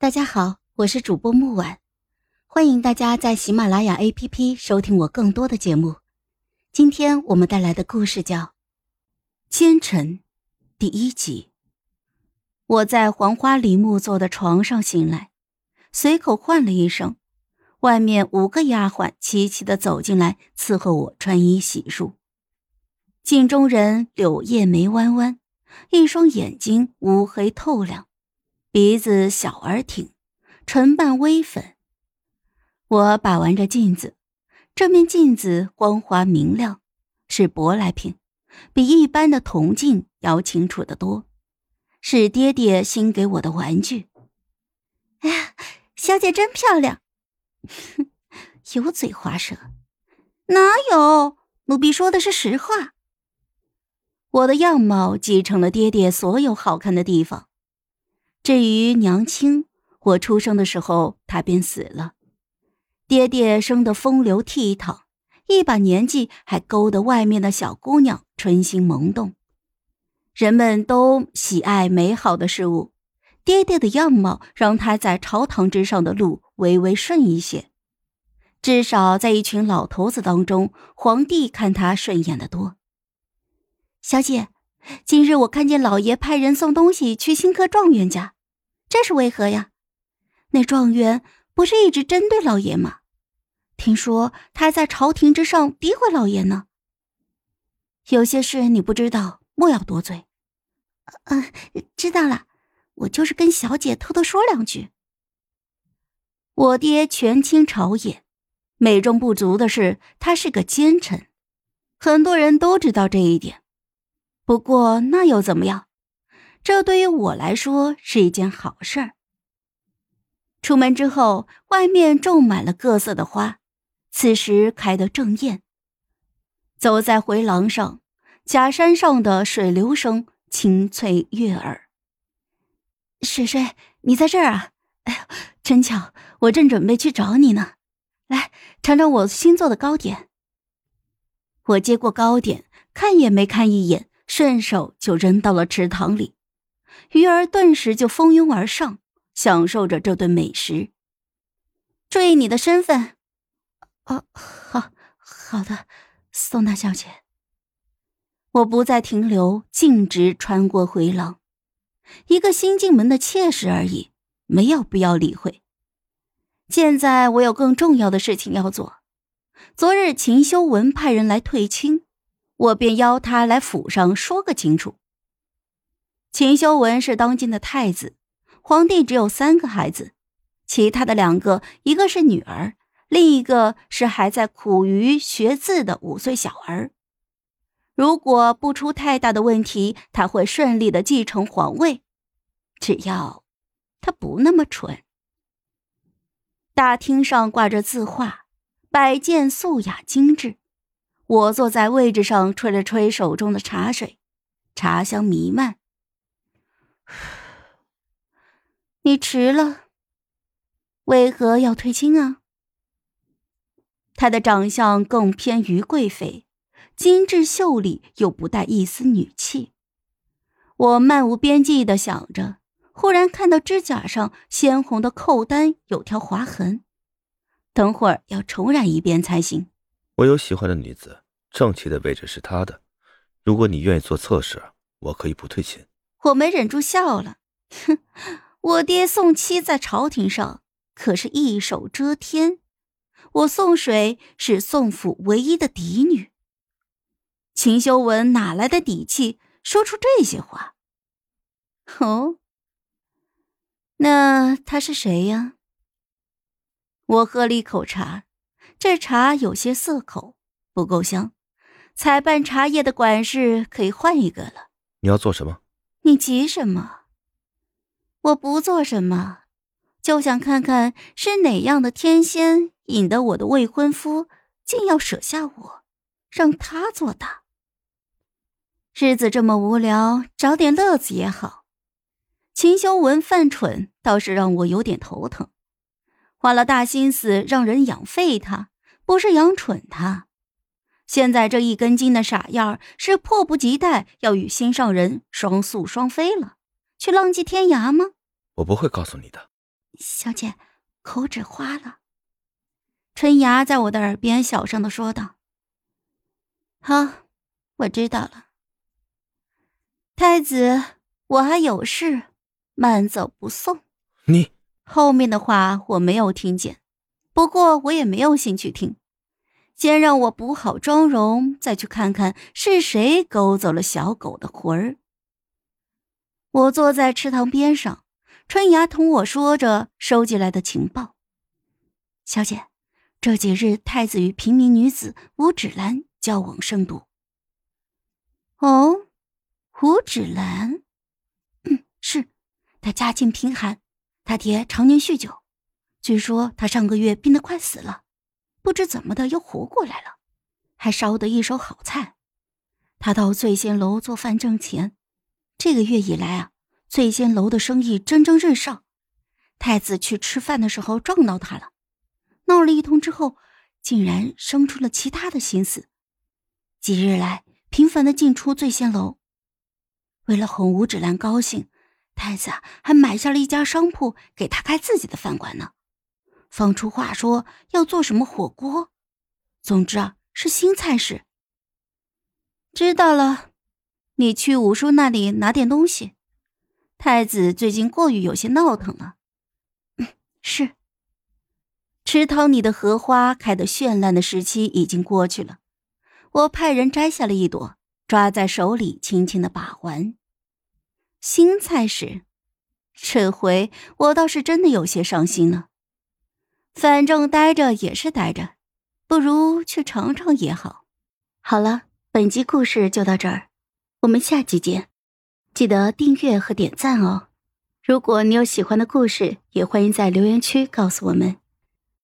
大家好，我是主播木婉，欢迎大家在喜马拉雅 APP 收听我更多的节目。今天我们带来的故事叫《奸臣》第一集。我在黄花梨木做的床上醒来，随口唤了一声，外面五个丫鬟齐齐的走进来伺候我穿衣洗漱。镜中人柳叶眉弯弯，一双眼睛乌黑透亮。鼻子小而挺，唇瓣微粉。我把玩着镜子，这面镜子光滑明亮，是舶来品，比一般的铜镜要清楚的多，是爹爹新给我的玩具。哎呀，小姐真漂亮！油嘴滑舌，哪有？奴婢说的是实话。我的样貌继承了爹爹所有好看的地方。至于娘亲，我出生的时候她便死了。爹爹生得风流倜傥，一把年纪还勾得外面的小姑娘春心萌动。人们都喜爱美好的事物，爹爹的样貌让他在朝堂之上的路微微顺一些，至少在一群老头子当中，皇帝看他顺眼的多。小姐。今日我看见老爷派人送东西去新科状元家，这是为何呀？那状元不是一直针对老爷吗？听说他还在朝廷之上诋毁老爷呢。有些事你不知道，莫要多嘴。嗯，知道了，我就是跟小姐偷偷说两句。我爹权倾朝野，美中不足的是他是个奸臣，很多人都知道这一点。不过那又怎么样？这对于我来说是一件好事儿。出门之后，外面种满了各色的花，此时开得正艳。走在回廊上，假山上的水流声清脆悦耳。水水，你在这儿啊？哎呦，真巧，我正准备去找你呢。来，尝尝我新做的糕点。我接过糕点，看也没看一眼。顺手就扔到了池塘里，鱼儿顿时就蜂拥而上，享受着这顿美食。注意你的身份。哦，好好的，宋大小姐。我不再停留，径直穿过回廊，一个新进门的妾室而已，没有必要理会。现在我有更重要的事情要做。昨日秦修文派人来退亲。我便邀他来府上说个清楚。秦修文是当今的太子，皇帝只有三个孩子，其他的两个，一个是女儿，另一个是还在苦于学字的五岁小儿。如果不出太大的问题，他会顺利的继承皇位，只要他不那么蠢。大厅上挂着字画，摆件素雅精致。我坐在位置上，吹了吹手中的茶水，茶香弥漫。你迟了，为何要退亲啊？她的长相更偏于贵妃，精致秀丽又不带一丝女气。我漫无边际的想着，忽然看到指甲上鲜红的扣单有条划痕，等会儿要重染一遍才行。我有喜欢的女子，正气的位置是他的。如果你愿意做侧室，我可以不退亲。我没忍住笑了，哼，我爹宋七在朝廷上可是一手遮天，我宋水是宋府唯一的嫡女。秦修文哪来的底气说出这些话？哦，那他是谁呀？我喝了一口茶。这茶有些涩口，不够香。采办茶叶的管事可以换一个了。你要做什么？你急什么？我不做什么，就想看看是哪样的天仙引得我的未婚夫竟要舍下我，让他做大。日子这么无聊，找点乐子也好。秦修文犯蠢倒是让我有点头疼，花了大心思让人养废他。不是养蠢他，现在这一根筋的傻样儿是迫不及待要与心上人双宿双飞了，去浪迹天涯吗？我不会告诉你的。小姐，口纸花了。春芽在我的耳边小声的说道：“好，我知道了。太子，我还有事，慢走不送。”你后面的话我没有听见，不过我也没有兴趣听。先让我补好妆容，再去看看是谁勾走了小狗的魂儿。我坐在池塘边上，春芽同我说着收集来的情报。小姐。这几日，太子与平民女子吴芷兰交往甚笃。哦，吴芷兰，嗯，是，她家境贫寒，她爹常年酗酒，据说他上个月病得快死了，不知怎么的又活过来了，还烧得一手好菜。他到醉仙楼做饭挣钱，这个月以来啊，醉仙楼的生意蒸蒸日上。太子去吃饭的时候撞到他了。闹了一通之后，竟然生出了其他的心思。几日来频繁的进出醉仙楼，为了哄吴芷兰高兴，太子啊还买下了一家商铺给他开自己的饭馆呢。放出话说要做什么火锅，总之啊是新菜式。知道了，你去五叔那里拿点东西。太子最近过于有些闹腾了。嗯，是。池塘里的荷花开得绚烂的时期已经过去了，我派人摘下了一朵，抓在手里，轻轻的把玩。新菜时，这回我倒是真的有些伤心了。反正待着也是待着，不如去尝尝也好。好了，本集故事就到这儿，我们下集见，记得订阅和点赞哦。如果你有喜欢的故事，也欢迎在留言区告诉我们。